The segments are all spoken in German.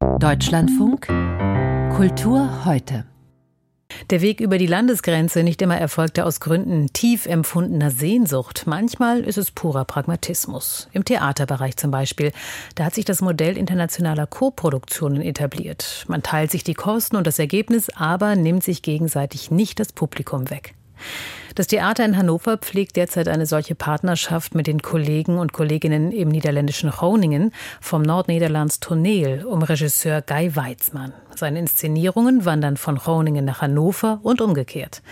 Deutschlandfunk Kultur heute. Der Weg über die Landesgrenze nicht immer erfolgte aus Gründen tief empfundener Sehnsucht. Manchmal ist es purer Pragmatismus. Im Theaterbereich zum Beispiel. Da hat sich das Modell internationaler Koproduktionen etabliert. Man teilt sich die Kosten und das Ergebnis, aber nimmt sich gegenseitig nicht das Publikum weg. Das Theater in Hannover pflegt derzeit eine solche Partnerschaft mit den Kollegen und Kolleginnen im niederländischen Groningen vom Nordniederlands Toneel um Regisseur Guy Weizmann. Seine Inszenierungen wandern von Groningen nach Hannover und umgekehrt.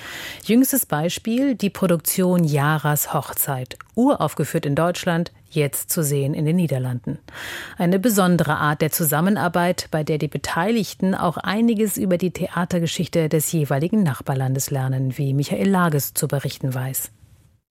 Jüngstes Beispiel die Produktion Jaras Hochzeit, uraufgeführt in Deutschland, jetzt zu sehen in den Niederlanden. Eine besondere Art der Zusammenarbeit, bei der die Beteiligten auch einiges über die Theatergeschichte des jeweiligen Nachbarlandes lernen, wie Michael Lages zu berichten weiß.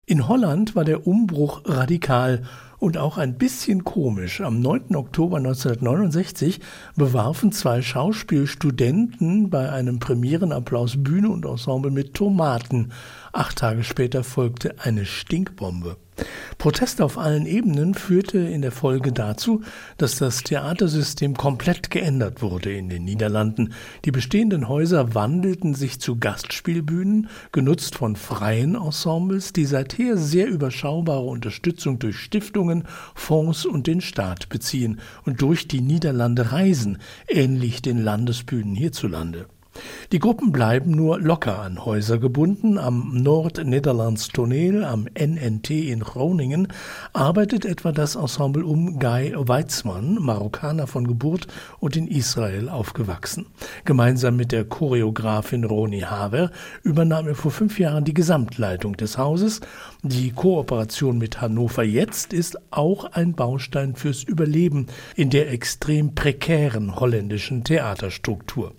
In Holland war der Umbruch radikal und auch ein bisschen komisch. Am 9. Oktober 1969 bewarfen zwei Schauspielstudenten bei einem Premierenapplaus Bühne und Ensemble mit Tomaten. Acht Tage später folgte eine Stinkbombe. Protest auf allen Ebenen führte in der Folge dazu, dass das Theatersystem komplett geändert wurde in den Niederlanden. Die bestehenden Häuser wandelten sich zu Gastspielbühnen, genutzt von freien Ensembles, die seither sehr überschaubare Unterstützung durch Stiftungen, Fonds und den Staat beziehen und durch die Niederlande reisen, ähnlich den Landesbühnen hierzulande. Die Gruppen bleiben nur locker an Häuser gebunden. Am Nordniederlands Toneel, am NNT in Groningen, arbeitet etwa das Ensemble um Guy Weizmann, Marokkaner von Geburt und in Israel aufgewachsen. Gemeinsam mit der Choreografin Roni Haver übernahm er vor fünf Jahren die Gesamtleitung des Hauses. Die Kooperation mit Hannover jetzt ist auch ein Baustein fürs Überleben in der extrem prekären holländischen Theaterstruktur.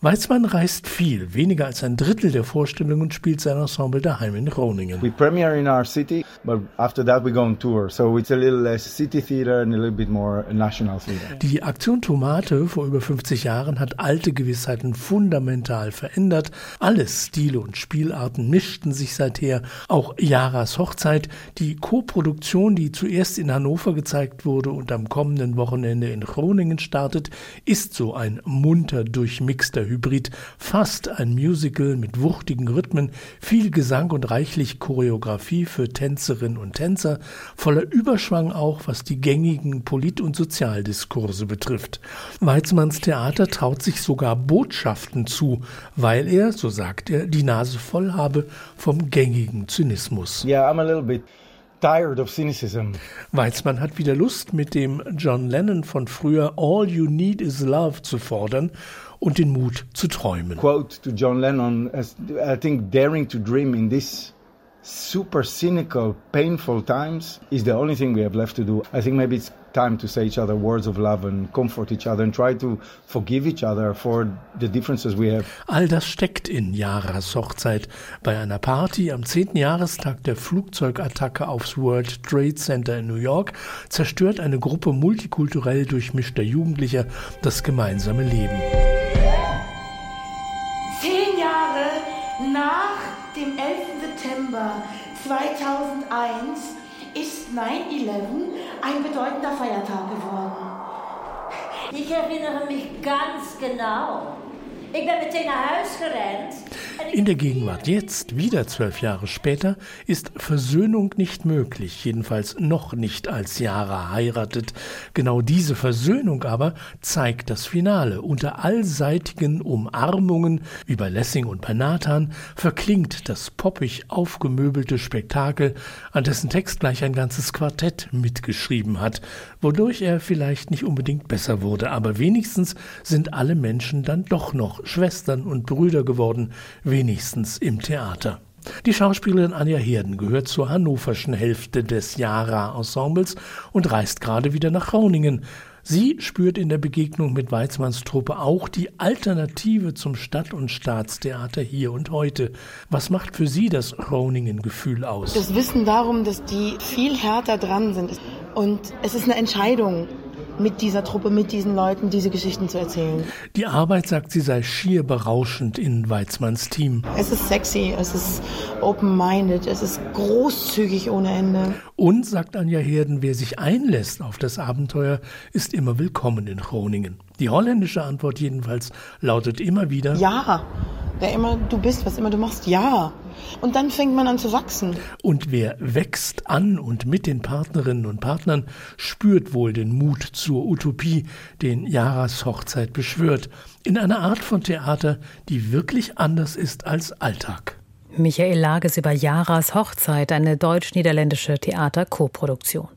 Weizmann reist viel, weniger als ein Drittel der Vorstellungen spielt sein Ensemble daheim in Groningen. We premiere in our city, but after that we go on tour. So it's a little less city theater and a little bit more national theater. Die Aktion Tomate vor über 50 Jahren hat alte Gewissheiten fundamental verändert. Alle Stile und Spielarten mischten sich seither. Auch Jaras Hochzeit, die Koproduktion, die zuerst in Hannover gezeigt wurde und am kommenden Wochenende in Groningen startet, ist so ein munter durchmixter Hybrid fast ein Musical mit wuchtigen Rhythmen, viel Gesang und reichlich Choreografie für Tänzerinnen und Tänzer, voller Überschwang auch, was die gängigen Polit- und Sozialdiskurse betrifft. Weizmanns Theater traut sich sogar Botschaften zu, weil er, so sagt er, die Nase voll habe vom gängigen Zynismus. Yeah, I'm a little bit tired of cynicism. Weizmann hat wieder Lust, mit dem John Lennon von früher All You Need Is Love zu fordern und den Mut zu träumen. Quote to John Lennon, I think daring to dream in this super cynical, painful times is the only thing we have left to do. I think maybe it's time to say each other words of love and comfort each other and try to forgive each other for the differences we have. All das steckt in Yaras Hochzeit. Bei einer Party am 10. Jahrestag der Flugzeugattacke aufs World Trade Center in New York zerstört eine Gruppe multikulturell durchmischter Jugendlicher das gemeinsame Leben. Zehn Jahre nach dem 11. September 2001 ist 9-11 ein bedeutender Feiertag geworden. Ich erinnere mich ganz genau. Ich bin meteen naar huis gerannt. In der Gegenwart jetzt, wieder zwölf Jahre später, ist Versöhnung nicht möglich, jedenfalls noch nicht als Jara heiratet. Genau diese Versöhnung aber zeigt das Finale. Unter allseitigen Umarmungen, bei Lessing und bei Nathan, verklingt das poppig aufgemöbelte Spektakel, an dessen Text gleich ein ganzes Quartett mitgeschrieben hat, wodurch er vielleicht nicht unbedingt besser wurde, aber wenigstens sind alle Menschen dann doch noch Schwestern und Brüder geworden, wenigstens im Theater. Die Schauspielerin Anja Herden gehört zur hannoverschen Hälfte des Jara-Ensembles und reist gerade wieder nach Groningen. Sie spürt in der Begegnung mit Weizmanns Truppe auch die Alternative zum Stadt- und Staatstheater hier und heute. Was macht für Sie das Groningen-Gefühl aus? Das Wissen darum, dass die viel härter dran sind. Und es ist eine Entscheidung mit dieser Truppe, mit diesen Leuten diese Geschichten zu erzählen. Die Arbeit, sagt sie, sei schier berauschend in Weizmanns Team. Es ist sexy, es ist open-minded, es ist großzügig ohne Ende. Und, sagt Anja Herden, wer sich einlässt auf das Abenteuer, ist immer willkommen in Groningen. Die holländische Antwort jedenfalls lautet immer wieder Ja, wer immer du bist, was immer du machst, ja. Und dann fängt man an zu wachsen. Und wer wächst an und mit den Partnerinnen und Partnern, spürt wohl den Mut zur Utopie, den Jaras Hochzeit beschwört, in einer Art von Theater, die wirklich anders ist als Alltag. Michael Lages über Jaras Hochzeit, eine deutsch-niederländische Theaterkoproduktion.